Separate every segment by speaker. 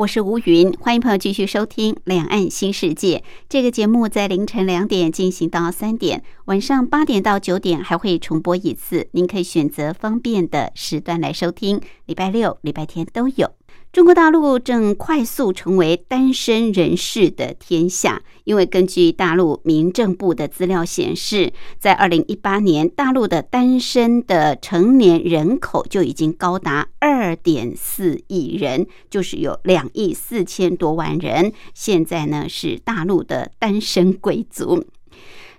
Speaker 1: 我是吴云，欢迎朋友继续收听《两岸新世界》这个节目，在凌晨两点进行到三点，晚上八点到九点还会重播一次，您可以选择方便的时段来收听，礼拜六、礼拜天都有。中国大陆正快速成为单身人士的天下，因为根据大陆民政部的资料显示，在二零一八年，大陆的单身的成年人口就已经高达二点四亿人，就是有两亿四千多万人。现在呢，是大陆的单身贵族。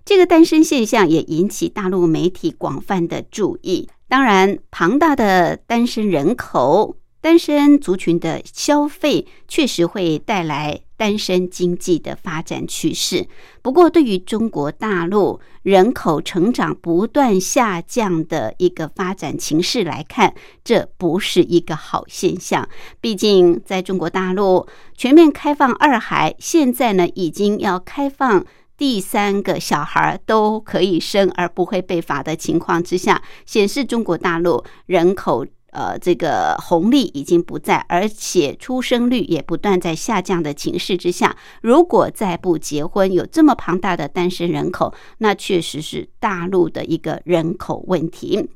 Speaker 1: 这个单身现象也引起大陆媒体广泛的注意。当然，庞大的单身人口。单身族群的消费确实会带来单身经济的发展趋势。不过，对于中国大陆人口成长不断下降的一个发展情势来看，这不是一个好现象。毕竟，在中国大陆全面开放二孩，现在呢已经要开放第三个小孩都可以生而不会被罚的情况之下，显示中国大陆人口。呃，这个红利已经不在，而且出生率也不断在下降的情势之下，如果再不结婚，有这么庞大的单身人口，那确实是大陆的一个人口问题。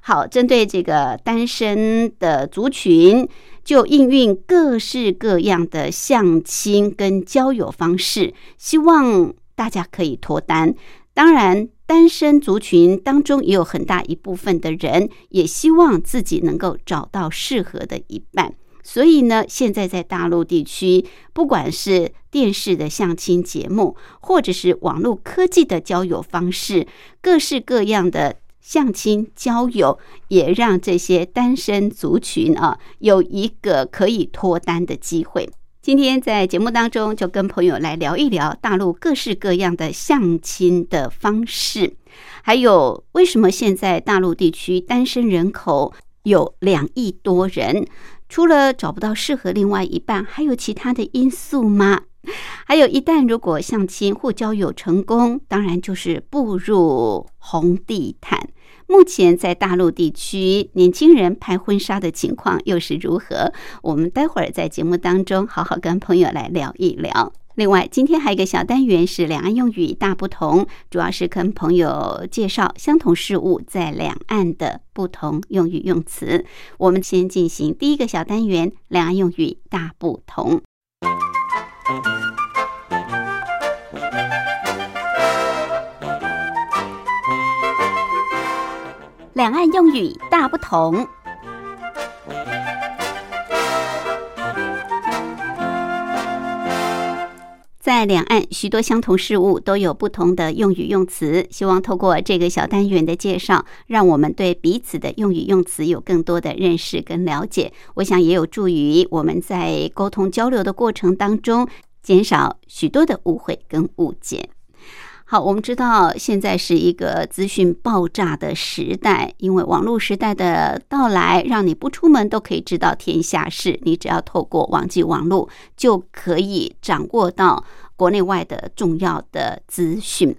Speaker 1: 好，针对这个单身的族群，就应运各式各样的相亲跟交友方式，希望大家可以脱单。当然。单身族群当中也有很大一部分的人也希望自己能够找到适合的一半，所以呢，现在在大陆地区，不管是电视的相亲节目，或者是网络科技的交友方式，各式各样的相亲交友，也让这些单身族群啊有一个可以脱单的机会。今天在节目当中，就跟朋友来聊一聊大陆各式各样的相亲的方式，还有为什么现在大陆地区单身人口有两亿多人，除了找不到适合另外一半，还有其他的因素吗？还有一旦如果相亲或交友成功，当然就是步入红地毯。目前在大陆地区，年轻人拍婚纱的情况又是如何？我们待会儿在节目当中好好跟朋友来聊一聊。另外，今天还有一个小单元是两岸用语大不同，主要是跟朋友介绍相同事物在两岸的不同用语用词。我们先进行第一个小单元：两岸用语大不同。两岸用语大不同，在两岸许多相同事物都有不同的用语用词。希望透过这个小单元的介绍，让我们对彼此的用语用词有更多的认识跟了解。我想也有助于我们在沟通交流的过程当中，减少许多的误会跟误解。好，我们知道现在是一个资讯爆炸的时代，因为网络时代的到来，让你不出门都可以知道天下事。你只要透过网际网络，就可以掌握到国内外的重要的资讯。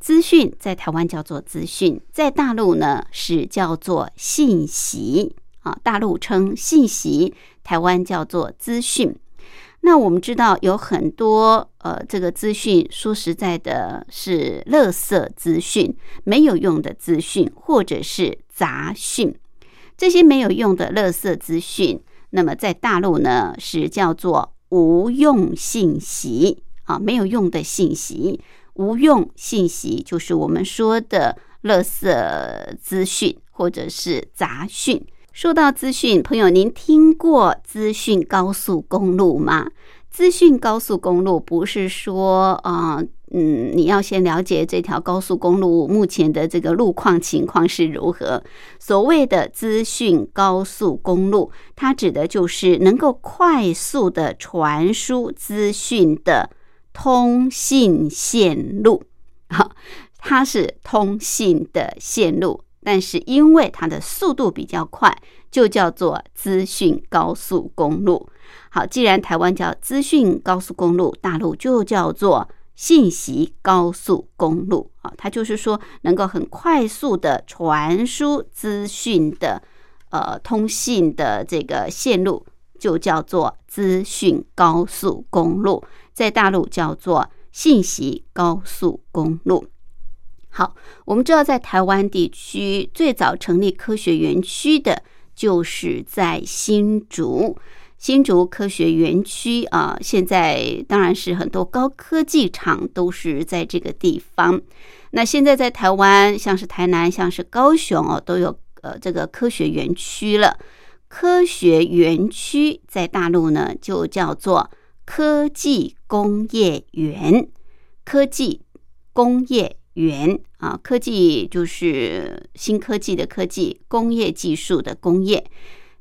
Speaker 1: 资讯在台湾叫做资讯，在大陆呢是叫做信息啊。大陆称信息，台湾叫做资讯。那我们知道有很多呃，这个资讯说实在的是垃圾资讯，没有用的资讯，或者是杂讯。这些没有用的垃圾资讯，那么在大陆呢是叫做无用信息啊，没有用的信息。无用信息就是我们说的垃圾资讯或者是杂讯。说到资讯，朋友，您听过资讯高速公路吗？资讯高速公路不是说啊，嗯，你要先了解这条高速公路目前的这个路况情况是如何。所谓的资讯高速公路，它指的就是能够快速的传输资讯的通信线路。好，它是通信的线路，但是因为它的速度比较快，就叫做资讯高速公路。好，既然台湾叫资讯高速公路，大陆就叫做信息高速公路啊。它就是说，能够很快速的传输资讯的呃通信的这个线路，就叫做资讯高速公路，在大陆叫做信息高速公路。好，我们知道在台湾地区最早成立科学园区的，就是在新竹。新竹科学园区啊，现在当然是很多高科技厂都是在这个地方。那现在在台湾，像是台南、像是高雄哦，都有呃这个科学园区了。科学园区在大陆呢，就叫做科技工业园。科技工业园啊，科技就是新科技的科技，工业技术的工业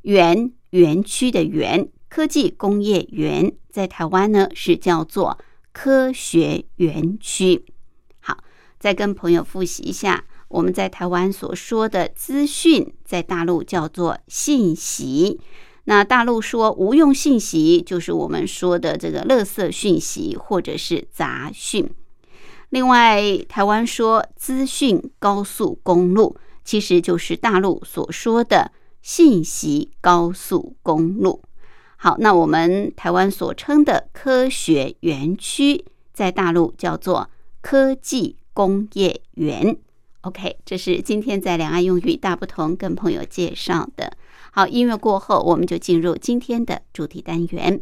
Speaker 1: 园。园区的园，科技工业园在台湾呢是叫做科学园区。好，再跟朋友复习一下，我们在台湾所说的资讯，在大陆叫做信息。那大陆说无用信息，就是我们说的这个垃圾讯息或者是杂讯。另外，台湾说资讯高速公路，其实就是大陆所说的。信息高速公路，好，那我们台湾所称的科学园区，在大陆叫做科技工业园。OK，这是今天在两岸用语大不同跟朋友介绍的。好，音乐过后，我们就进入今天的主题单元。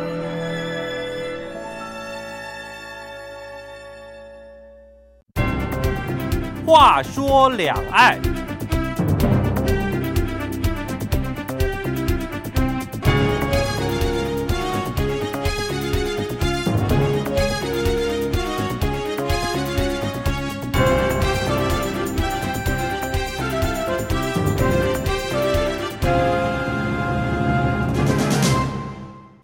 Speaker 2: 话说两岸，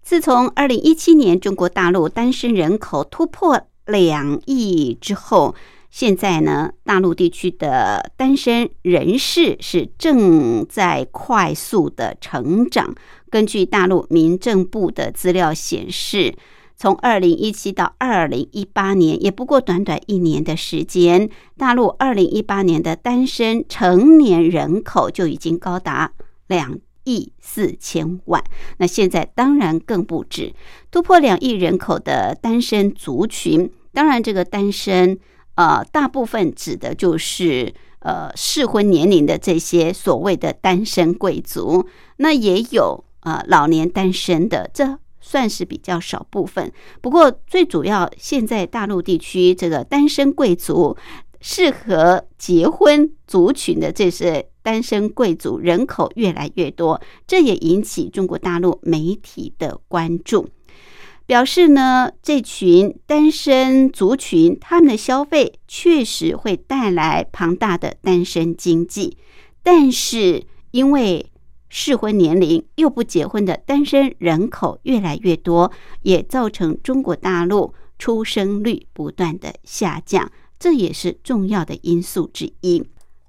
Speaker 1: 自从二零一七年中国大陆单身人口突破两亿之后。现在呢，大陆地区的单身人士是正在快速的成长。根据大陆民政部的资料显示，从二零一七到二零一八年，也不过短短一年的时间，大陆二零一八年的单身成年人口就已经高达两亿四千万。那现在当然更不止，突破两亿人口的单身族群，当然这个单身。呃，大部分指的就是呃适婚年龄的这些所谓的单身贵族，那也有呃老年单身的，这算是比较少部分。不过最主要，现在大陆地区这个单身贵族适合结婚族群的这些单身贵族人口越来越多，这也引起中国大陆媒体的关注。表示呢，这群单身族群他们的消费确实会带来庞大的单身经济，但是因为适婚年龄又不结婚的单身人口越来越多，也造成中国大陆出生率不断的下降，这也是重要的因素之一。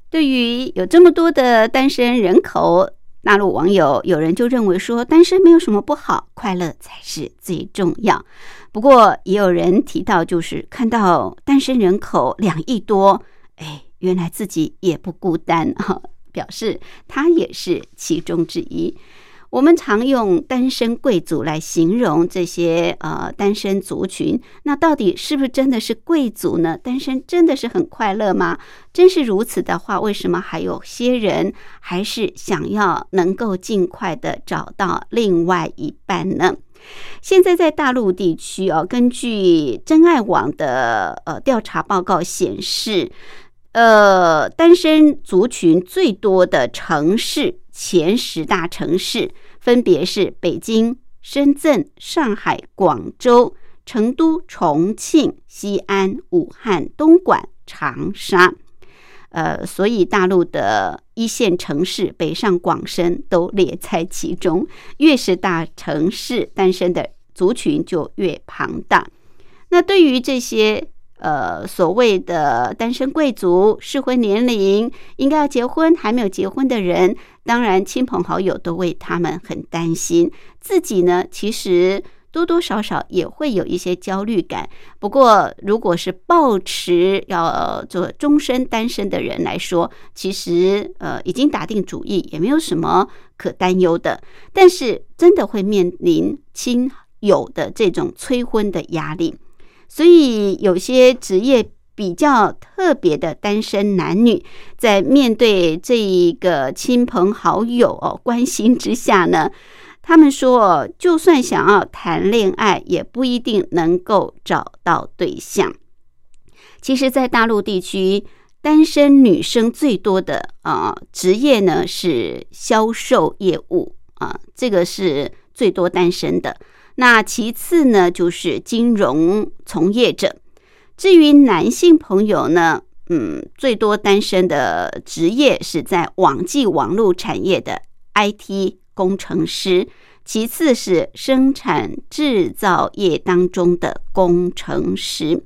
Speaker 1: 对于有这么多的单身人口，大陆网友有人就认为说，单身没有什么不好，快乐才是最重要。不过也有人提到，就是看到单身人口两亿多，哎，原来自己也不孤单哈。表示他也是其中之一。我们常用单身贵族来形容这些呃单身族群，那到底是不是真的是贵族呢？单身真的是很快乐吗？真是如此的话，为什么还有些人还是想要能够尽快的找到另外一半呢？现在在大陆地区哦，根据真爱网的呃调查报告显示。呃，单身族群最多的城市前十大城市分别是北京、深圳、上海、广州、成都、重庆、西安、武汉、东莞、长沙。呃，所以大陆的一线城市北上广深都列在其中。越是大城市，单身的族群就越庞大。那对于这些。呃，所谓的单身贵族，适婚年龄应该要结婚，还没有结婚的人，当然亲朋好友都为他们很担心。自己呢，其实多多少少也会有一些焦虑感。不过，如果是抱持要做终身单身的人来说，其实呃已经打定主意，也没有什么可担忧的。但是，真的会面临亲友的这种催婚的压力。所以，有些职业比较特别的单身男女，在面对这一个亲朋好友哦关心之下呢，他们说，就算想要谈恋爱，也不一定能够找到对象。其实，在大陆地区，单身女生最多的啊职业呢是销售业务啊，这个是最多单身的。那其次呢，就是金融从业者。至于男性朋友呢，嗯，最多单身的职业是在网际网络产业的 IT 工程师，其次是生产制造业当中的工程师。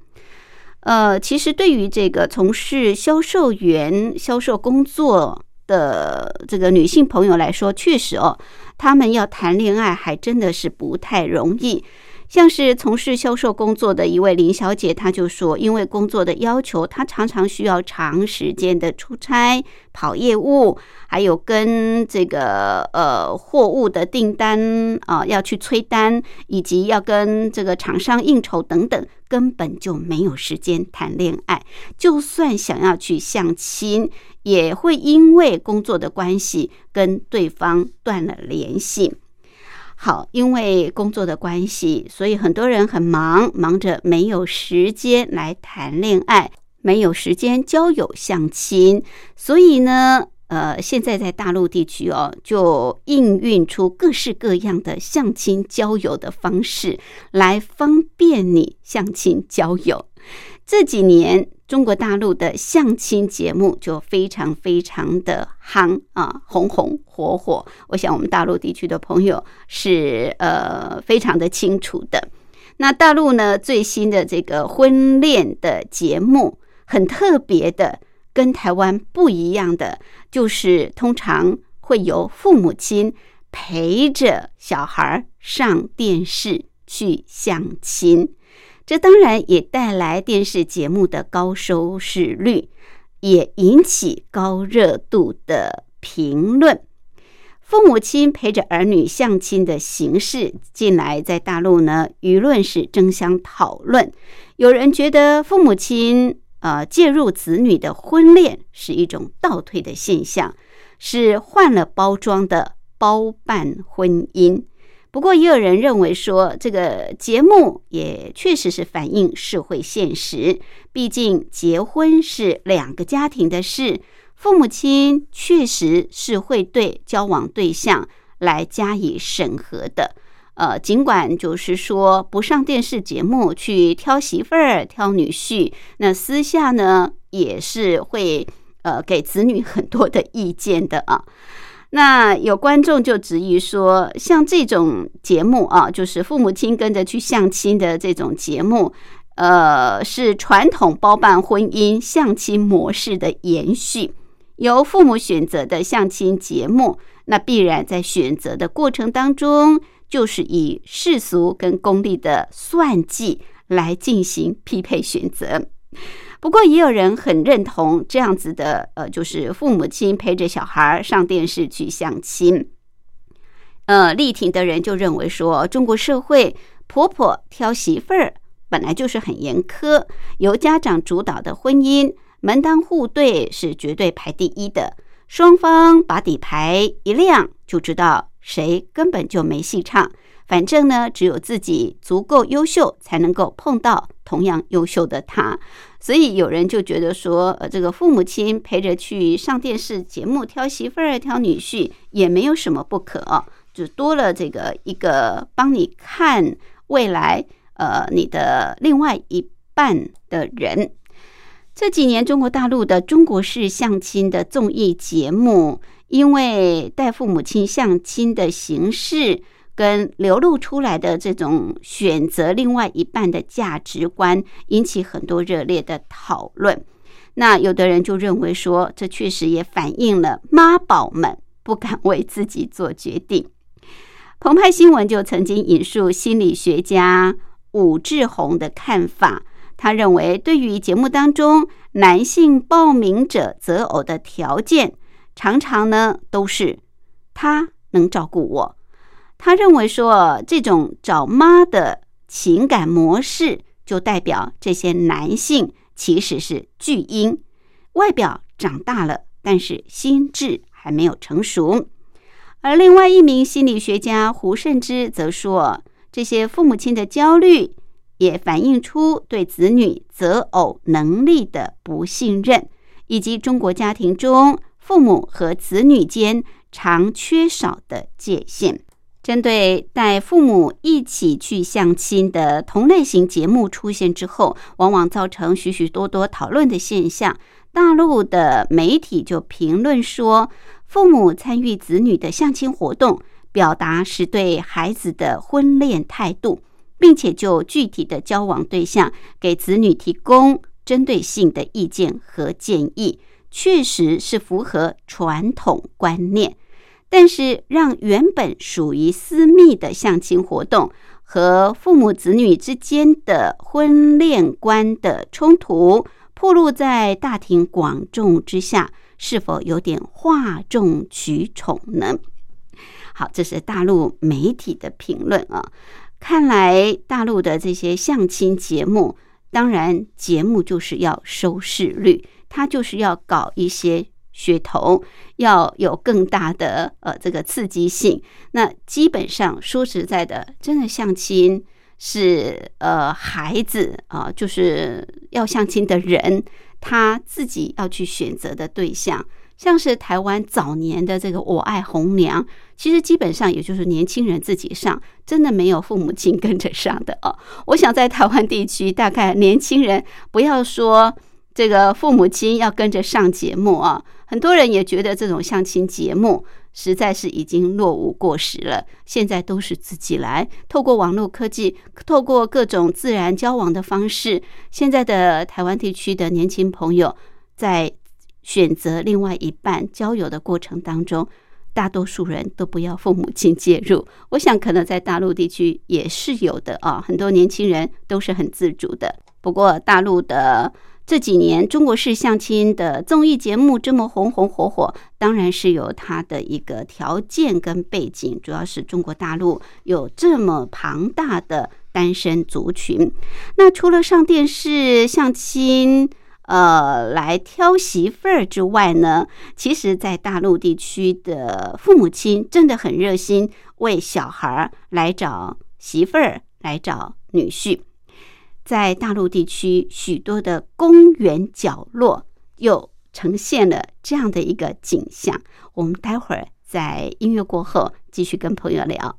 Speaker 1: 呃，其实对于这个从事销售员、销售工作的这个女性朋友来说，确实哦。他们要谈恋爱还真的是不太容易，像是从事销售工作的一位林小姐，她就说，因为工作的要求，她常常需要长时间的出差、跑业务，还有跟这个呃货物的订单啊要去催单，以及要跟这个厂商应酬等等，根本就没有时间谈恋爱。就算想要去相亲。也会因为工作的关系跟对方断了联系。好，因为工作的关系，所以很多人很忙，忙着没有时间来谈恋爱，没有时间交友相亲。所以呢，呃，现在在大陆地区哦，就应运出各式各样的相亲交友的方式，来方便你相亲交友。这几年。中国大陆的相亲节目就非常非常的夯啊，红红火火。我想我们大陆地区的朋友是呃非常的清楚的。那大陆呢最新的这个婚恋的节目很特别的，跟台湾不一样的，就是通常会由父母亲陪着小孩上电视去相亲。这当然也带来电视节目的高收视率，也引起高热度的评论。父母亲陪着儿女相亲的形式，近来在大陆呢，舆论是争相讨论。有人觉得父母亲呃介入子女的婚恋是一种倒退的现象，是换了包装的包办婚姻。不过，也有人认为说，这个节目也确实是反映社会现实。毕竟，结婚是两个家庭的事，父母亲确实是会对交往对象来加以审核的。呃，尽管就是说不上电视节目去挑媳妇儿、挑女婿，那私下呢也是会呃给子女很多的意见的啊。那有观众就质疑说，像这种节目啊，就是父母亲跟着去相亲的这种节目，呃，是传统包办婚姻相亲模式的延续，由父母选择的相亲节目，那必然在选择的过程当中。就是以世俗跟功利的算计来进行匹配选择，不过也有人很认同这样子的，呃，就是父母亲陪着小孩儿上电视去相亲。呃，力挺的人就认为说，中国社会婆婆挑媳妇儿本来就是很严苛，由家长主导的婚姻门当户对是绝对排第一的，双方把底牌一亮就知道。谁根本就没戏唱，反正呢，只有自己足够优秀，才能够碰到同样优秀的他。所以有人就觉得说，呃，这个父母亲陪着去上电视节目挑媳妇儿、挑女婿，也没有什么不可，就多了这个一个帮你看未来，呃，你的另外一半的人。这几年中国大陆的中国式相亲的综艺节目。因为带父母亲相亲的形式，跟流露出来的这种选择另外一半的价值观，引起很多热烈的讨论。那有的人就认为说，这确实也反映了妈宝们不敢为自己做决定。澎湃新闻就曾经引述心理学家武志红的看法，他认为，对于节目当中男性报名者择偶的条件。常常呢都是他能照顾我，他认为说这种找妈的情感模式，就代表这些男性其实是巨婴，外表长大了，但是心智还没有成熟。而另外一名心理学家胡慎之则说，这些父母亲的焦虑也反映出对子女择偶能力的不信任，以及中国家庭中。父母和子女间常缺少的界限，针对带父母一起去相亲的同类型节目出现之后，往往造成许许多多讨论的现象。大陆的媒体就评论说，父母参与子女的相亲活动，表达是对孩子的婚恋态度，并且就具体的交往对象给子女提供针对性的意见和建议。确实是符合传统观念，但是让原本属于私密的相亲活动和父母子女之间的婚恋观的冲突，暴露在大庭广众之下，是否有点哗众取宠呢？好，这是大陆媒体的评论啊。看来大陆的这些相亲节目，当然节目就是要收视率。它就是要搞一些噱头，要有更大的呃这个刺激性。那基本上说实在的，真的相亲是呃孩子啊，就是要相亲的人他自己要去选择的对象。像是台湾早年的这个“我爱红娘”，其实基本上也就是年轻人自己上，真的没有父母亲跟着上的哦。我想在台湾地区，大概年轻人不要说。这个父母亲要跟着上节目啊，很多人也觉得这种相亲节目实在是已经落伍过时了。现在都是自己来，透过网络科技，透过各种自然交往的方式。现在的台湾地区的年轻朋友在选择另外一半交友的过程当中，大多数人都不要父母亲介入。我想可能在大陆地区也是有的啊，很多年轻人都是很自主的。不过大陆的。这几年中国式相亲的综艺节目这么红红火火，当然是有它的一个条件跟背景，主要是中国大陆有这么庞大的单身族群。那除了上电视相亲，呃，来挑媳妇儿之外呢，其实，在大陆地区的父母亲真的很热心，为小孩儿来找媳妇儿，来找女婿。在大陆地区，许多的公园角落又呈现了这样的一个景象。我们待会儿在音乐过后继续跟朋友聊。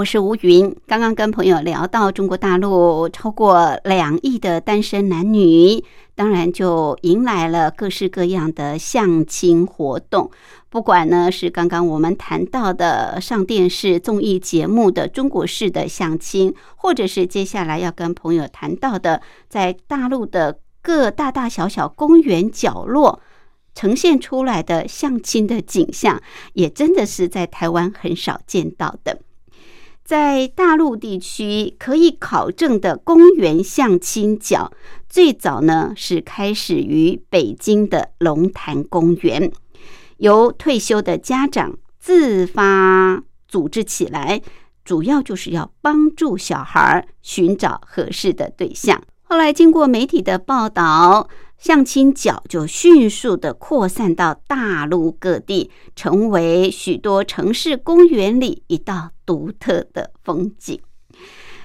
Speaker 1: 我是吴云，刚刚跟朋友聊到中国大陆超过两亿的单身男女，当然就迎来了各式各样的相亲活动。不管呢是刚刚我们谈到的上电视综艺节目的中国式的相亲，或者是接下来要跟朋友谈到的，在大陆的各大大小小公园角落。呈现出来的相亲的景象，也真的是在台湾很少见到的。在大陆地区可以考证的公园相亲角，最早呢是开始于北京的龙潭公园，由退休的家长自发组织起来，主要就是要帮助小孩寻找合适的对象。后来经过媒体的报道，相亲角就迅速的扩散到大陆各地，成为许多城市公园里一道独特的风景。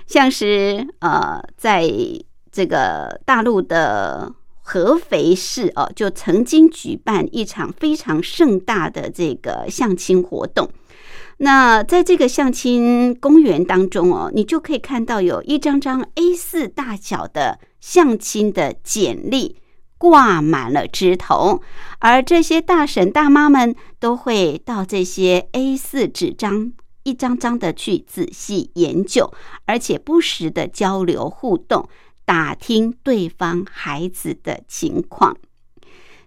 Speaker 1: 像是呃，在这个大陆的合肥市哦，就曾经举办一场非常盛大的这个相亲活动。那在这个相亲公园当中哦，你就可以看到有一张张 A 四大小的相亲的简历挂满了枝头，而这些大婶大妈们都会到这些 A 四纸张一张张的去仔细研究，而且不时的交流互动，打听对方孩子的情况。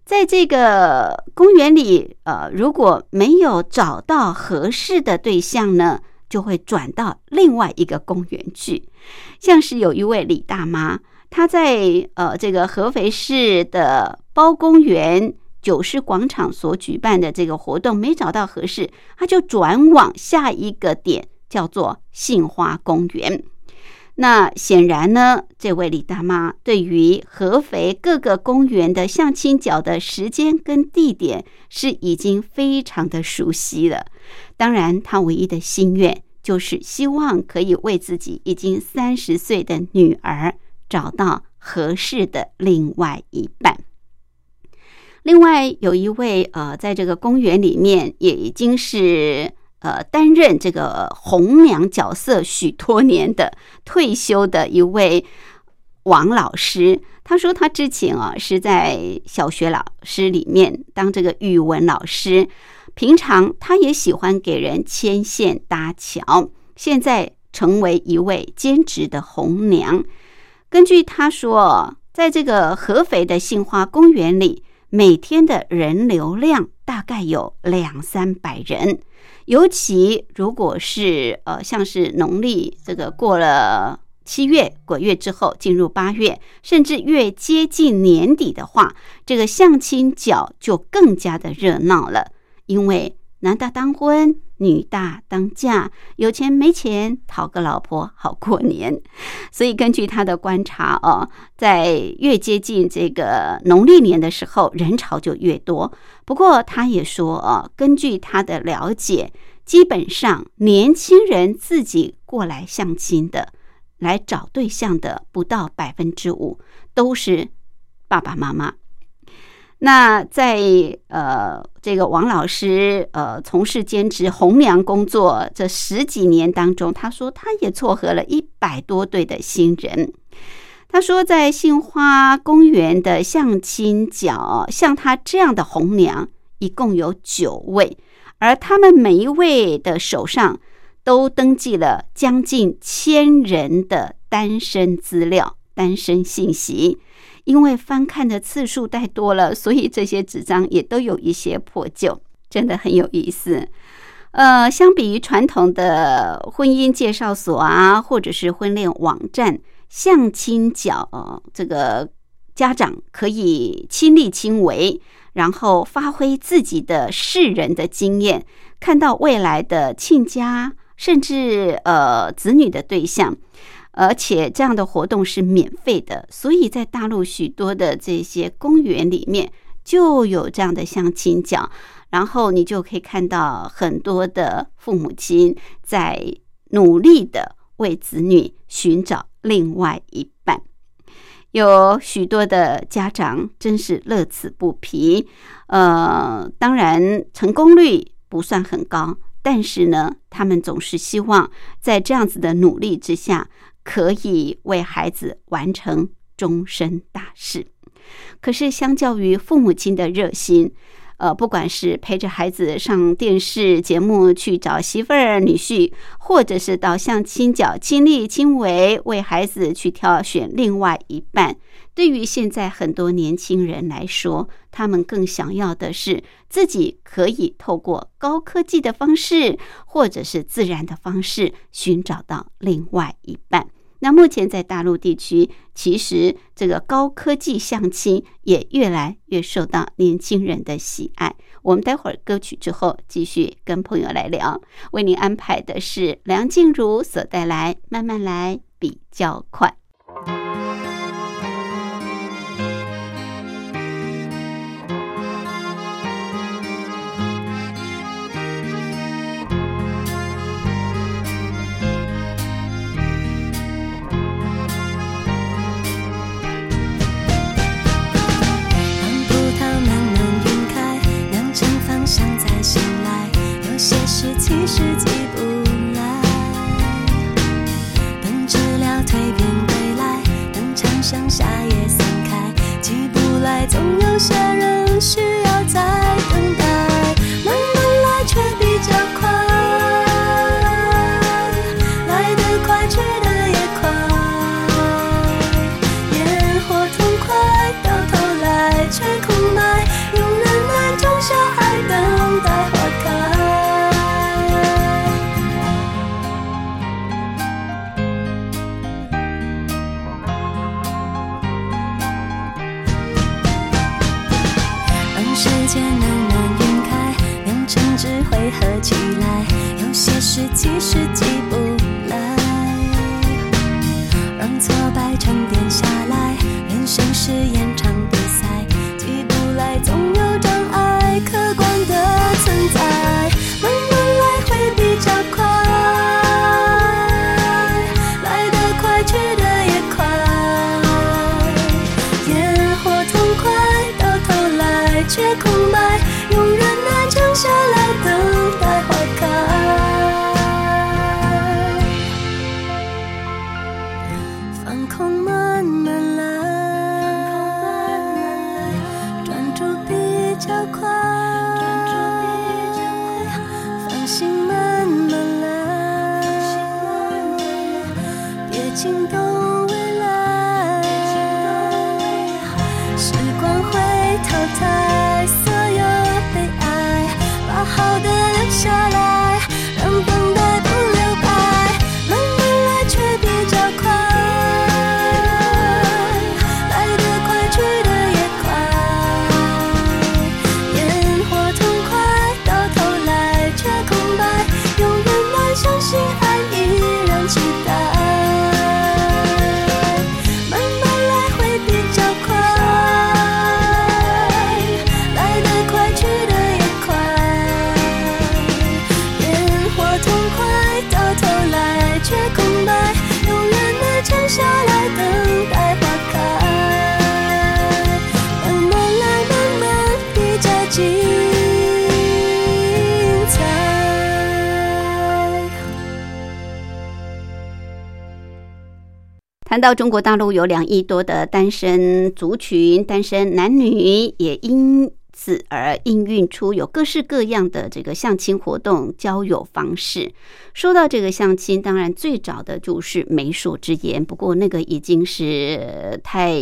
Speaker 1: 在这个公园里，呃，如果没有找到合适的对象呢，就会转到另外一个公园去。像是有一位李大妈，他在呃这个合肥市的包公园九市广场所举办的这个活动没找到合适，他就转往下一个点，叫做杏花公园。那显然呢，这位李大妈对于合肥各个公园的相亲角的时间跟地点是已经非常的熟悉了。当然，她唯一的心愿就是希望可以为自己已经三十岁的女儿找到合适的另外一半。另外，有一位呃，在这个公园里面也已经是。呃，担任这个红娘角色许多年的退休的一位王老师，他说他之前啊是在小学老师里面当这个语文老师，平常他也喜欢给人牵线搭桥，现在成为一位兼职的红娘。根据他说，在这个合肥的杏花公园里，每天的人流量大概有两三百人。尤其如果是呃，像是农历这个过了七月鬼月之后，进入八月，甚至越接近年底的话，这个相亲角就更加的热闹了。因为男大当婚，女大当嫁，有钱没钱讨个老婆好过年。所以根据他的观察哦，在越接近这个农历年的时候，人潮就越多。不过他也说哦，根据他的了解，基本上年轻人自己过来相亲的，来找对象的不到百分之五都是爸爸妈妈。那在呃这个王老师呃从事兼职红娘工作这十几年当中，他说他也撮合了一百多对的新人。他说，在杏花公园的相亲角，像他这样的红娘一共有九位，而他们每一位的手上都登记了将近千人的单身资料、单身信息。因为翻看的次数太多了，所以这些纸张也都有一些破旧，真的很有意思。呃，相比于传统的婚姻介绍所啊，或者是婚恋网站。相亲角，这个家长可以亲力亲为，然后发挥自己的世人的经验，看到未来的亲家甚至呃子女的对象。而且这样的活动是免费的，所以在大陆许多的这些公园里面就有这样的相亲角，然后你就可以看到很多的父母亲在努力的为子女寻找另外一半，有许多的家长真是乐此不疲。呃，当然成功率不算很高，但是呢，他们总是希望在这样子的努力之下。可以为孩子完成终身大事，可是相较于父母亲的热心，呃，不管是陪着孩子上电视节目去找媳妇儿女婿，或者是到相亲角亲力亲为为孩子去挑选另外一半，对于现在很多年轻人来说，他们更想要的是自己可以透过高科技的方式，或者是自然的方式，寻找到另外一半。那目前在大陆地区，其实这个高科技相亲也越来越受到年轻人的喜爱。我们待会儿歌曲之后继续跟朋友来聊，为您安排的是梁静茹所带来《慢慢来比较快》。
Speaker 3: 其实急不来，等治疗蜕变归来，等长相夏夜散开，急不来，总有些人是其实急不看到
Speaker 1: 中国大陆有两亿多的单身族群，单身男女也因而应运出有各式各样的这个相亲活动、交友方式。说到这个相亲，当然最早的就是媒妁之言，不过那个已经是太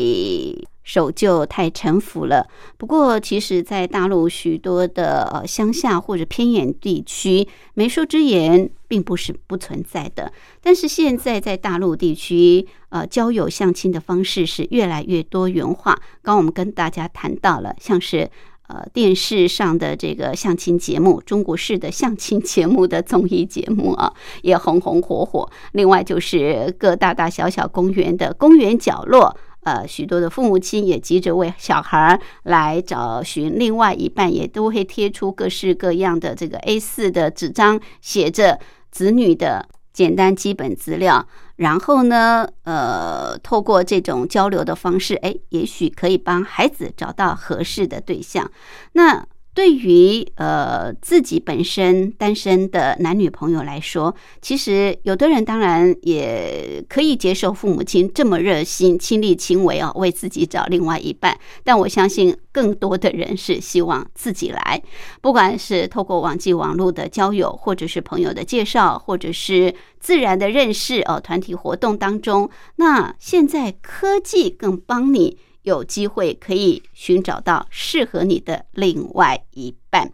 Speaker 1: 守旧太陈腐了。不过，其实，在大陆许多的呃乡下或者偏远地区，媒妁之言并不是不存在的。但是现在在大陆地区，呃，交友相亲的方式是越来越多元化。刚我们跟大家谈到了，像是呃电视上的这个相亲节目，中国式的相亲节目的综艺节目啊，也红红火火。另外就是各大大小小公园的公园角落。呃，许多的父母亲也急着为小孩来找寻另外一半，也都会贴出各式各样的这个 A 四的纸张，写着子女的简单基本资料。然后呢，呃，透过这种交流的方式，哎，也许可以帮孩子找到合适的对象。那。对于呃自己本身单身的男女朋友来说，其实有的人当然也可以接受父母亲这么热心、亲力亲为啊，为自己找另外一半。但我相信更多的人是希望自己来，不管是透过网际网络的交友，或者是朋友的介绍，或者是自然的认识哦，团体活动当中，那现在科技更帮你。有机会可以寻找到适合你的另外一半。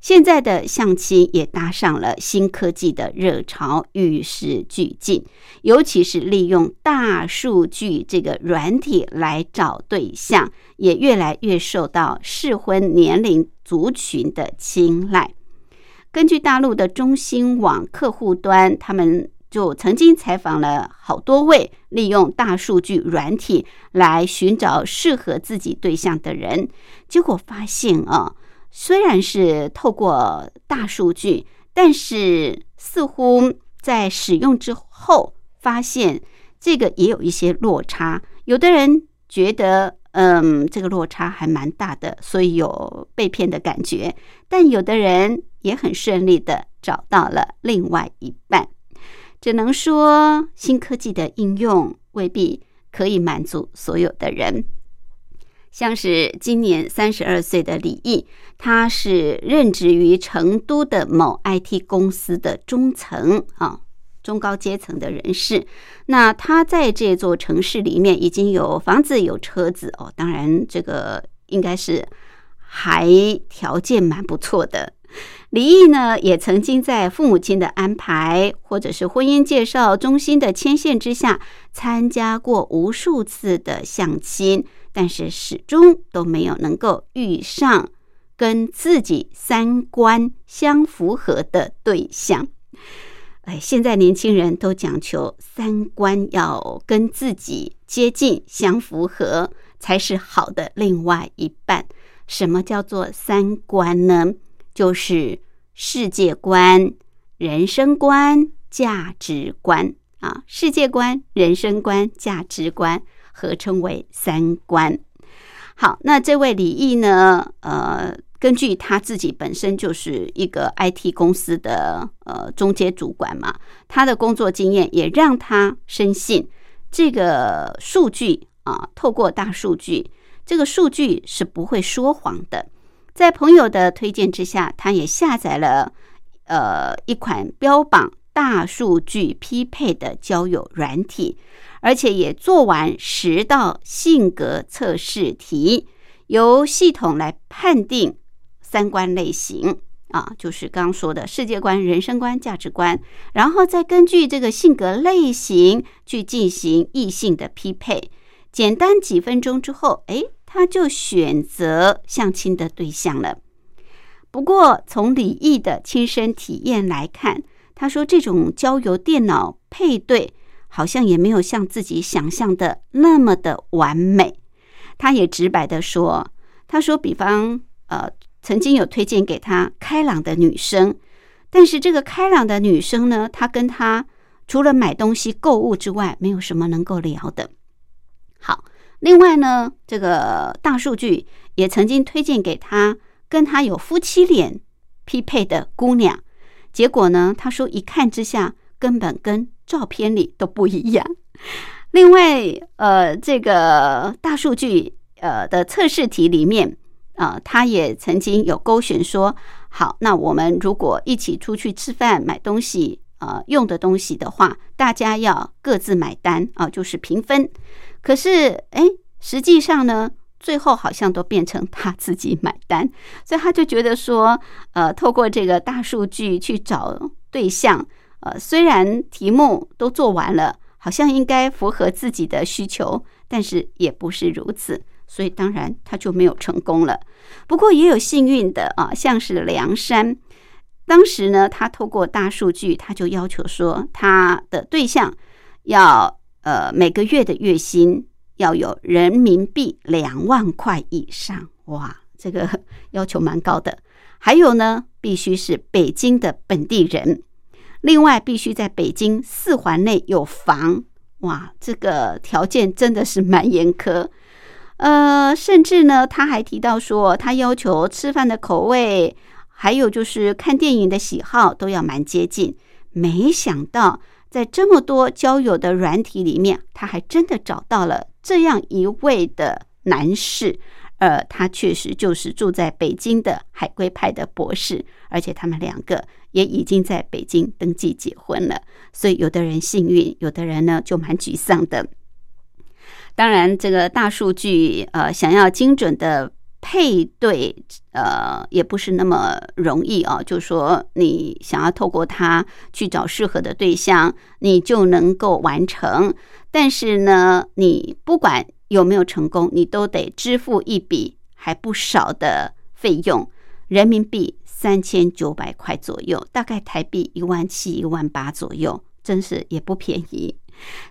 Speaker 1: 现在的相亲也搭上了新科技的热潮，与时俱进。尤其是利用大数据这个软体来找对象，也越来越受到适婚年龄族群的青睐。根据大陆的中新网客户端，他们。就曾经采访了好多位利用大数据软体来寻找适合自己对象的人，结果发现啊，虽然是透过大数据，但是似乎在使用之后发现这个也有一些落差。有的人觉得，嗯，这个落差还蛮大的，所以有被骗的感觉；但有的人也很顺利的找到了另外一半。只能说，新科技的应用未必可以满足所有的人。像是今年三十二岁的李毅，他是任职于成都的某 IT 公司的中层啊，中高阶层的人士。那他在这座城市里面已经有房子、有车子哦，当然这个应该是还条件蛮不错的。李毅呢，也曾经在父母亲的安排，或者是婚姻介绍中心的牵线之下，参加过无数次的相亲，但是始终都没有能够遇上跟自己三观相符合的对象。哎，现在年轻人都讲求三观要跟自己接近、相符合，才是好的另外一半。什么叫做三观呢？就是世界观、人生观、价值观啊，世界观、人生观、价值观合称为三观。好，那这位李毅呢？呃，根据他自己本身就是一个 IT 公司的呃中介主管嘛，他的工作经验也让他深信这个数据啊，透过大数据，这个数据是不会说谎的。在朋友的推荐之下，他也下载了呃一款标榜大数据匹配的交友软体，而且也做完十道性格测试题，由系统来判定三观类型啊，就是刚说的世界观、人生观、价值观，然后再根据这个性格类型去进行异性的匹配。简单几分钟之后，哎。他就选择相亲的对象了。不过，从李毅的亲身体验来看，他说这种交友电脑配对好像也没有像自己想象的那么的完美。他也直白的说：“他说，比方呃，曾经有推荐给他开朗的女生，但是这个开朗的女生呢，她跟他除了买东西、购物之外，没有什么能够聊的。”另外呢，这个大数据也曾经推荐给他跟他有夫妻脸匹配的姑娘，结果呢，他说一看之下根本跟照片里都不一样。另外，呃，这个大数据呃的测试题里面啊，他也曾经有勾选说，好，那我们如果一起出去吃饭、买东西啊用的东西的话，大家要各自买单啊，就是平分。可是，哎，实际上呢，最后好像都变成他自己买单，所以他就觉得说，呃，透过这个大数据去找对象，呃，虽然题目都做完了，好像应该符合自己的需求，但是也不是如此，所以当然他就没有成功了。不过也有幸运的啊，像是梁山。当时呢，他透过大数据，他就要求说，他的对象要呃每个月的月薪要有人民币两万块以上，哇，这个要求蛮高的。还有呢，必须是北京的本地人，另外必须在北京四环内有房，哇，这个条件真的是蛮严苛。呃，甚至呢，他还提到说，他要求吃饭的口味。还有就是看电影的喜好都要蛮接近，没想到在这么多交友的软体里面，他还真的找到了这样一位的男士，呃，他确实就是住在北京的海归派的博士，而且他们两个也已经在北京登记结婚了。所以有的人幸运，有的人呢就蛮沮丧的。当然，这个大数据，呃，想要精准的。配对，呃，也不是那么容易啊。就说，你想要透过它去找适合的对象，你就能够完成。但是呢，你不管有没有成功，你都得支付一笔还不少的费用，人民币三千九百块左右，大概台币一万七、一万八左右，真是也不便宜。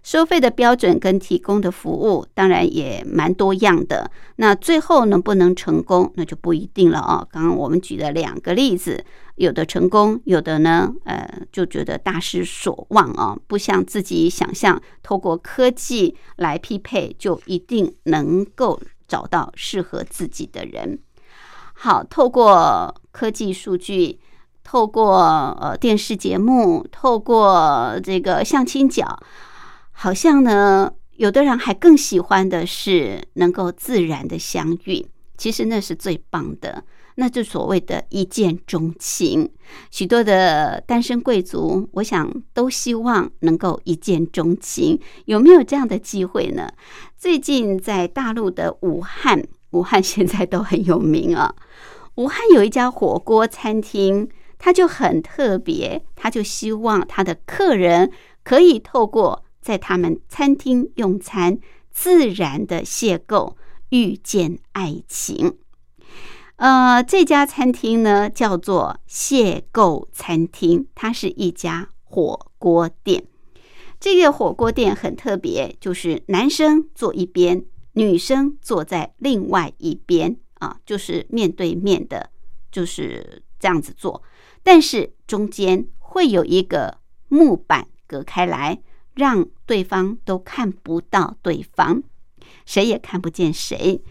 Speaker 1: 收费的标准跟提供的服务当然也蛮多样的，那最后能不能成功，那就不一定了哦。刚刚我们举了两个例子，有的成功，有的呢，呃，就觉得大失所望啊，不像自己想象，透过科技来匹配，就一定能够找到适合自己的人。好，透过科技数据，透过呃电视节目，透过这个相亲角。好像呢，有的人还更喜欢的是能够自然的相遇，其实那是最棒的，那就所谓的一见钟情。许多的单身贵族，我想都希望能够一见钟情，有没有这样的机会呢？最近在大陆的武汉，武汉现在都很有名啊。武汉有一家火锅餐厅，它就很特别，他就希望他的客人可以透过在他们餐厅用餐，自然的邂逅，遇见爱情。呃，这家餐厅呢叫做邂逅餐厅，它是一家火锅店。这个火锅店很特别，就是男生坐一边，女生坐在另外一边啊，就是面对面的，就是这样子坐。但是中间会有一个木板隔开来。让对方都看不到对方，谁也看不见谁。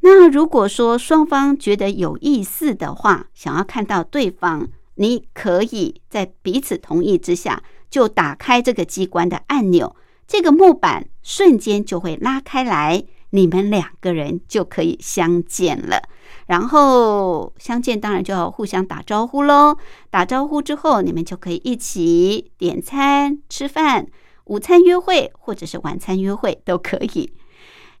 Speaker 1: 那如果说双方觉得有意思的话，想要看到对方，你可以在彼此同意之下，就打开这个机关的按钮，这个木板瞬间就会拉开来，你们两个人就可以相见了。然后相见当然就要互相打招呼喽。打招呼之后，你们就可以一起点餐吃饭。午餐约会或者是晚餐约会都可以。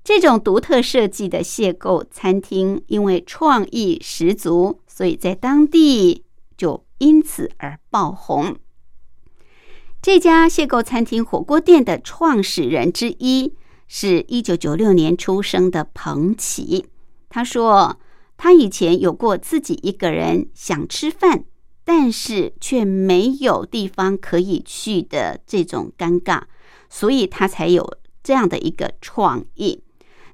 Speaker 1: 这种独特设计的邂逅餐厅，因为创意十足，所以在当地就因此而爆红。这家邂逅餐厅火锅店的创始人之一是一九九六年出生的彭奇。他说，他以前有过自己一个人想吃饭。但是却没有地方可以去的这种尴尬，所以他才有这样的一个创意。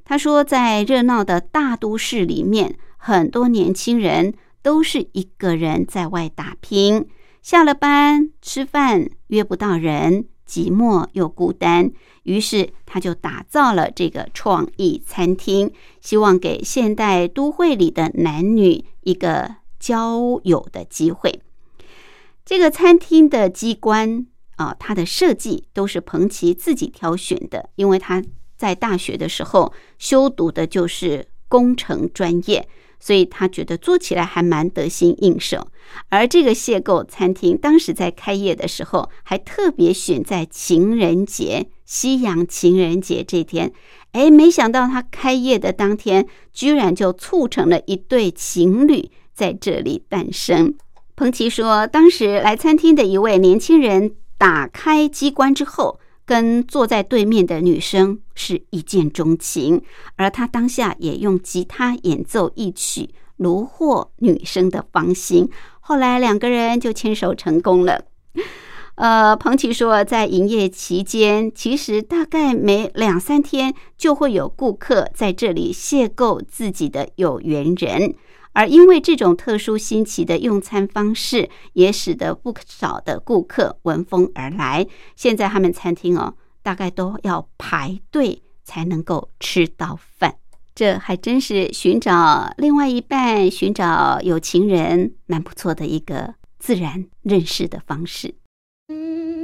Speaker 1: 他说，在热闹的大都市里面，很多年轻人都是一个人在外打拼，下了班吃饭约不到人，寂寞又孤单。于是他就打造了这个创意餐厅，希望给现代都会里的男女一个交友的机会。这个餐厅的机关啊，它的设计都是彭奇自己挑选的，因为他在大学的时候修读的就是工程专业，所以他觉得做起来还蛮得心应手。而这个邂逅餐厅当时在开业的时候，还特别选在情人节、西洋情人节这天，哎，没想到他开业的当天，居然就促成了一对情侣在这里诞生。彭琪说，当时来餐厅的一位年轻人打开机关之后，跟坐在对面的女生是一见钟情，而他当下也用吉他演奏一曲，虏获女生的芳心。后来两个人就牵手成功了。呃，彭奇说，在营业期间，其实大概每两三天就会有顾客在这里邂逅自己的有缘人，而因为这种特殊新奇的用餐方式，也使得不少的顾客闻风而来。现在他们餐厅哦，大概都要排队才能够吃到饭。这还真是寻找另外一半、寻找有情人，蛮不错的一个自然认识的方式。
Speaker 4: 嗯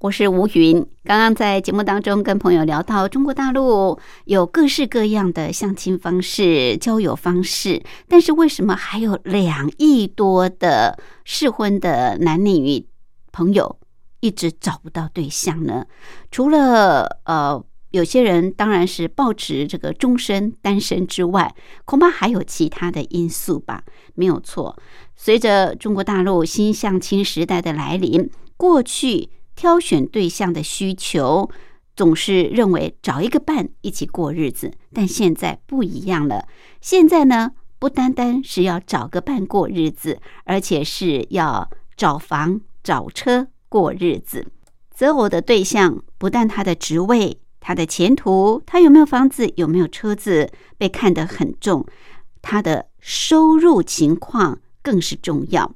Speaker 1: 我是吴云。刚刚在节目当中跟朋友聊到，中国大陆有各式各样的相亲方式、交友方式，但是为什么还有两亿多的适婚的男女朋友一直找不到对象呢？除了呃，有些人当然是保持这个终身单身之外，恐怕还有其他的因素吧。没有错，随着中国大陆新相亲时代的来临，过去。挑选对象的需求，总是认为找一个伴一起过日子，但现在不一样了。现在呢，不单单是要找个伴过日子，而且是要找房、找车过日子。择偶的对象不但他的职位、他的前途、他有没有房子、有没有车子被看得很重，他的收入情况更是重要。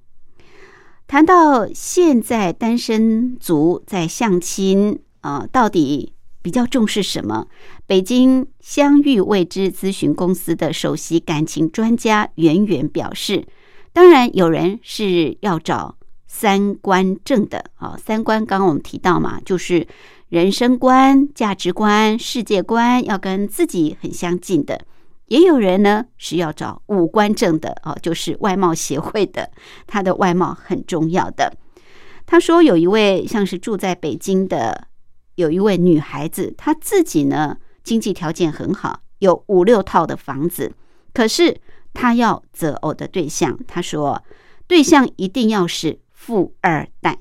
Speaker 1: 谈到现在单身族在相亲啊，到底比较重视什么？北京相遇未知咨询公司的首席感情专家袁远表示，当然有人是要找三观正的啊，三观刚刚我们提到嘛，就是人生观、价值观、世界观要跟自己很相近的。也有人呢是要找五官正的哦，就是外貌协会的，他的外貌很重要的。他说有一位像是住在北京的有一位女孩子，她自己呢经济条件很好，有五六套的房子，可是她要择偶的对象，她说对象一定要是富二代。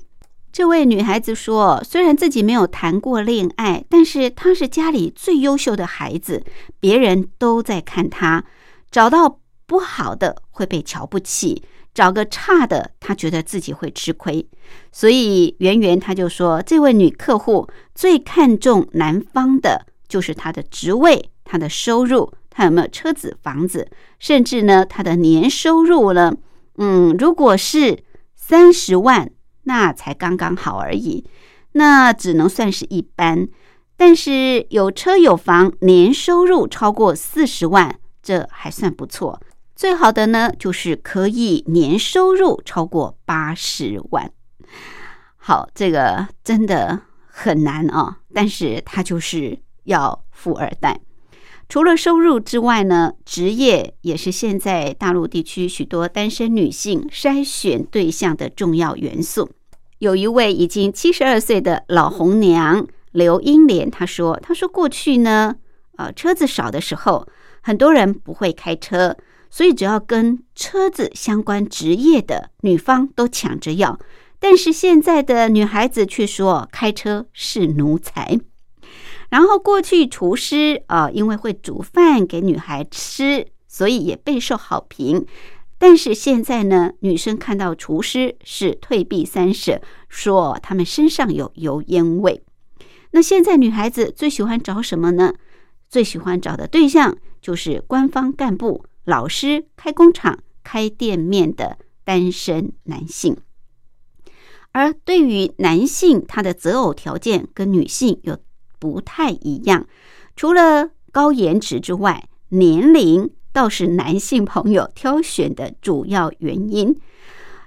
Speaker 1: 这位女孩子说：“虽然自己没有谈过恋爱，但是她是家里最优秀的孩子，别人都在看她。找到不好的会被瞧不起，找个差的，她觉得自己会吃亏。所以圆圆她就说，这位女客户最看重男方的就是他的职位、他的收入、他有没有车子、房子，甚至呢他的年收入呢？嗯，如果是三十万。”那才刚刚好而已，那只能算是一般。但是有车有房，年收入超过四十万，这还算不错。最好的呢，就是可以年收入超过八十万。好，这个真的很难啊，但是他就是要富二代。除了收入之外呢，职业也是现在大陆地区许多单身女性筛选对象的重要元素。有一位已经七十二岁的老红娘刘英莲，她说：“她说过去呢，呃，车子少的时候，很多人不会开车，所以只要跟车子相关职业的女方都抢着要。但是现在的女孩子却说开车是奴才。”然后过去厨师啊，因为会煮饭给女孩吃，所以也备受好评。但是现在呢，女生看到厨师是退避三舍，说他们身上有油烟味。那现在女孩子最喜欢找什么呢？最喜欢找的对象就是官方干部、老师、开工厂、开店面的单身男性。而对于男性，他的择偶条件跟女性有。不太一样，除了高颜值之外，年龄倒是男性朋友挑选的主要原因。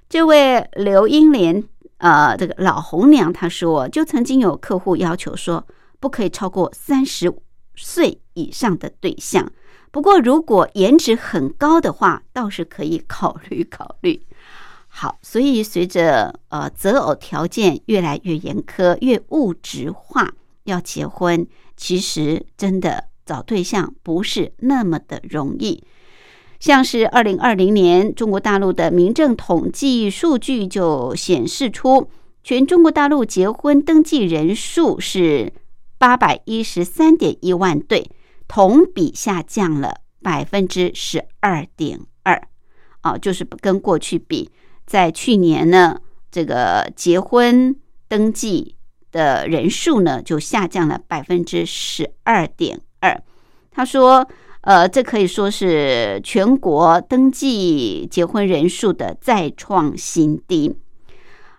Speaker 1: 这位刘英莲，呃，这个老红娘，她说，就曾经有客户要求说，不可以超过三十岁以上的对象。不过，如果颜值很高的话，倒是可以考虑考虑。好，所以随着呃择偶条件越来越严苛，越物质化。要结婚，其实真的找对象不是那么的容易。像是二零二零年中国大陆的民政统计数据就显示出，全中国大陆结婚登记人数是八百一十三点一万对，同比下降了百分之十二点二。啊，就是跟过去比，在去年呢，这个结婚登记的人数呢，就下降了百分之十二点二。他说，呃，这可以说是全国登记结婚人数的再创新低。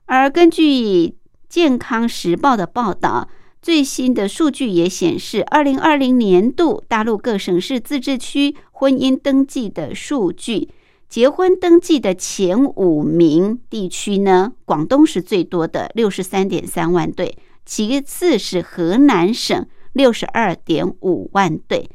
Speaker 1: 而根据健康时报的报道，最新的数据也显示，二零二零年度大陆各省市自治区婚姻登记的数据，结婚登记的前五名地区呢，广东是最多的，六十三点三万对，其次是河南省六十二点五万对，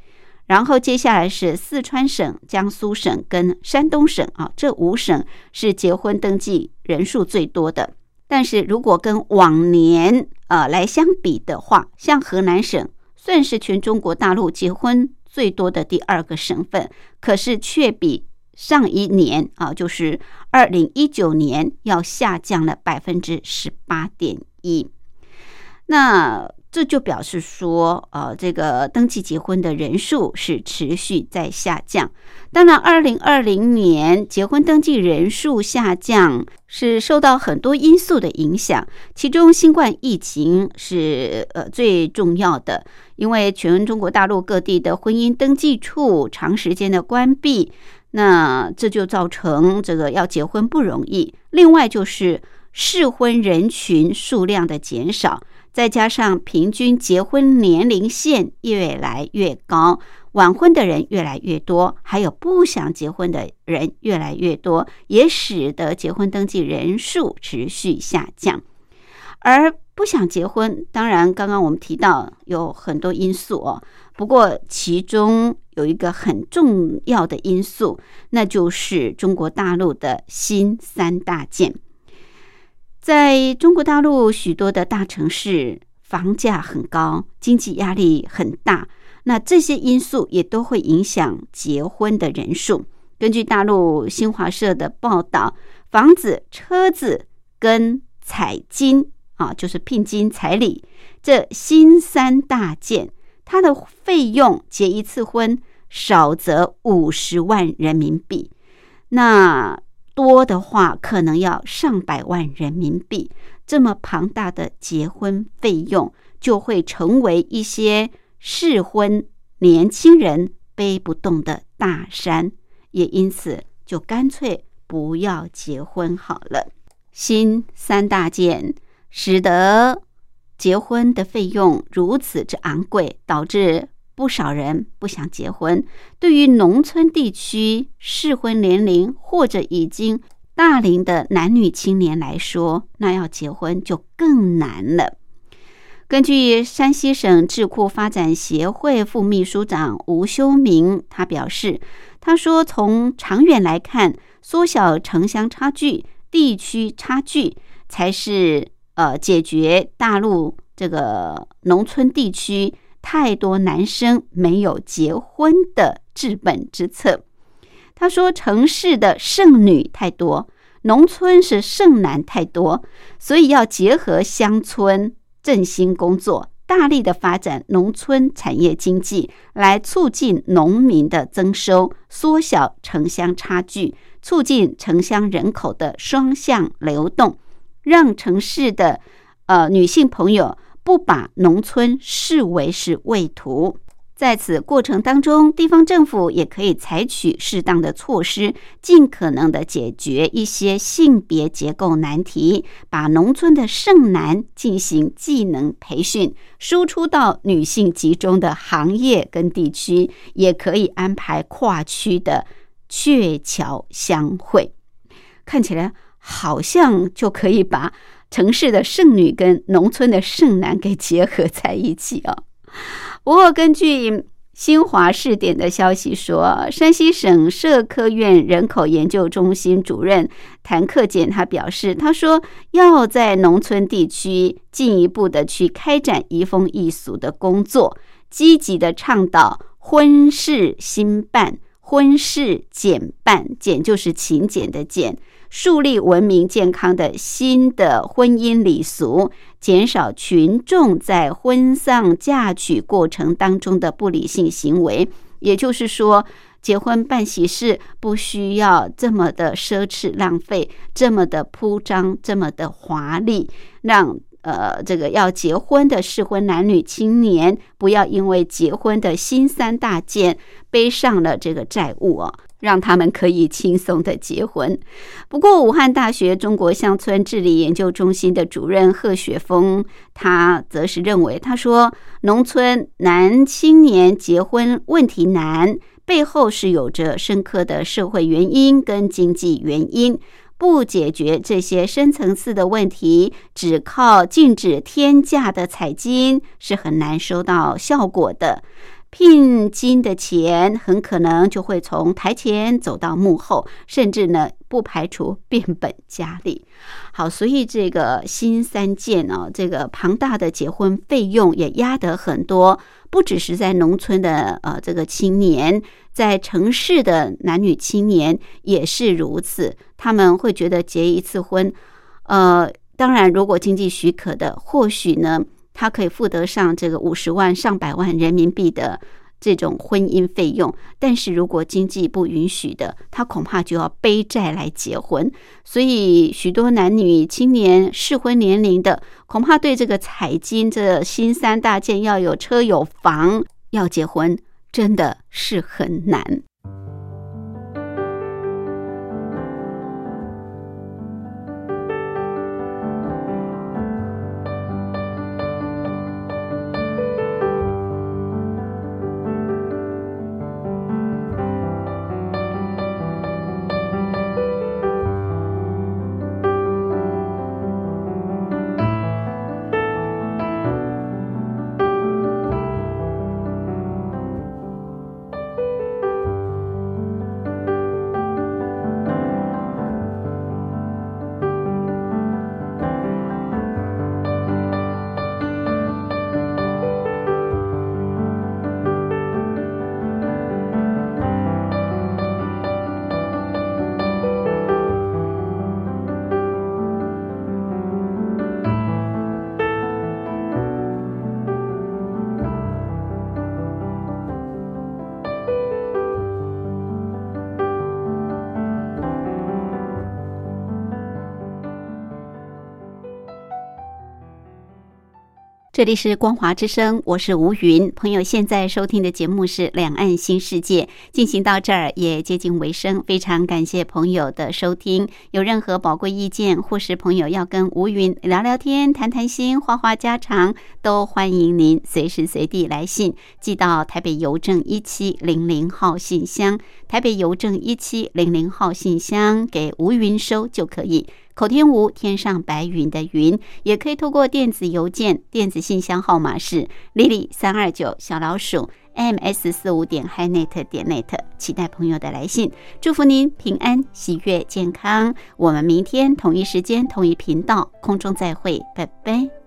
Speaker 1: 然后接下来是四川省、江苏省跟山东省啊，这五省是结婚登记人数最多的。但是如果跟往年呃来相比的话，像河南省算是全中国大陆结婚最多的第二个省份，可是却比上一年啊，就是二零一九年要下降了百分之十八点一。那这就表示说，呃，这个登记结婚的人数是持续在下降。当然，二零二零年结婚登记人数下降是受到很多因素的影响，其中新冠疫情是呃最重要的，因为全中国大陆各地的婚姻登记处长时间的关闭，那这就造成这个要结婚不容易。另外就是适婚人群数量的减少。再加上平均结婚年龄线越来越高，晚婚的人越来越多，还有不想结婚的人越来越多，也使得结婚登记人数持续下降。而不想结婚，当然刚刚我们提到有很多因素哦，不过其中有一个很重要的因素，那就是中国大陆的新三大件。在中国大陆许多的大城市，房价很高，经济压力很大。那这些因素也都会影响结婚的人数。根据大陆新华社的报道，房子、车子跟彩金啊，就是聘金、彩礼，这新三大件，它的费用结一次婚少则五十万人民币。那多的话，可能要上百万人民币。这么庞大的结婚费用，就会成为一些适婚年轻人背不动的大山。也因此，就干脆不要结婚好了。新三大件使得结婚的费用如此之昂贵，导致。不少人不想结婚。对于农村地区适婚年龄或者已经大龄的男女青年来说，那要结婚就更难了。根据山西省智库发展协会副秘书长吴修明，他表示：“他说，从长远来看，缩小城乡差距、地区差距，才是呃解决大陆这个农村地区。”太多男生没有结婚的治本之策。他说：“城市的剩女太多，农村是剩男太多，所以要结合乡村振兴工作，大力的发展农村产业经济，来促进农民的增收，缩小城乡差距，促进城乡人口的双向流动，让城市的呃女性朋友。”不把农村视为是畏途，在此过程当中，地方政府也可以采取适当的措施，尽可能的解决一些性别结构难题，把农村的剩男进行技能培训，输出到女性集中的行业跟地区，也可以安排跨区的鹊桥相会，看起来好像就可以把。城市的剩女跟农村的剩男给结合在一起啊！不过，根据新华视点的消息说，山西省社科院人口研究中心主任谭克俭他表示，他说要在农村地区进一步的去开展移风易俗的工作，积极的倡导婚事兴办、婚事简办，简就是勤俭的俭。树立文明健康的新的婚姻礼俗，减少群众在婚丧嫁娶过程当中的不理性行为。也就是说，结婚办喜事不需要这么的奢侈浪费，这么的铺张，这么的华丽，让呃这个要结婚的适婚男女青年不要因为结婚的新三大件背上了这个债务哦。让他们可以轻松的结婚。不过，武汉大学中国乡村治理研究中心的主任贺雪峰，他则是认为，他说，农村男青年结婚问题难，背后是有着深刻的社会原因跟经济原因。不解决这些深层次的问题，只靠禁止天价的彩金是很难收到效果的。聘金的钱很可能就会从台前走到幕后，甚至呢不排除变本加厉。好，所以这个新三件呢，这个庞大的结婚费用也压得很多，不只是在农村的呃这个青年，在城市的男女青年也是如此。他们会觉得结一次婚，呃，当然如果经济许可的，或许呢。他可以付得上这个五十万、上百万人民币的这种婚姻费用，但是如果经济不允许的，他恐怕就要背债来结婚。所以，许多男女青年适婚年龄的，恐怕对这个彩金这新三大件要有车有房要结婚，真的是很难。这里是光华之声，我是吴云。朋友现在收听的节目是《两岸新世界》，进行到这儿也接近尾声，非常感谢朋友的收听。有任何宝贵意见，或是朋友要跟吴云聊聊天、谈谈心、话话家常，都欢迎您随时随地来信寄到台北邮政一七零零号信箱，台北邮政一七零零号信箱给吴云收就可以。口天吴，天上白云的云，也可以透过电子邮件，电子信箱号码是 lily 三二九小老鼠 ms 四五点 hinet 点 net，期待朋友的来信，祝福您平安喜悦健康。我们明天同一时间同一频道空中再会，拜拜。